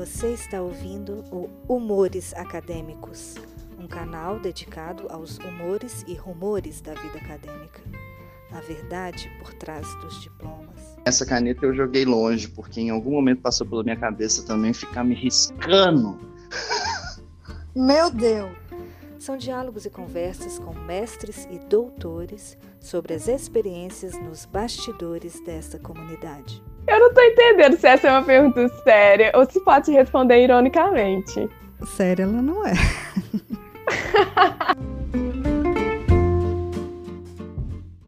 Você está ouvindo o Humores Acadêmicos, um canal dedicado aos humores e rumores da vida acadêmica. A verdade por trás dos diplomas. Essa caneta eu joguei longe, porque em algum momento passou pela minha cabeça também ficar me riscando. Meu Deus! São diálogos e conversas com mestres e doutores sobre as experiências nos bastidores desta comunidade. Eu não tô entendendo se essa é uma pergunta séria ou se pode responder ironicamente. Séria ela não é.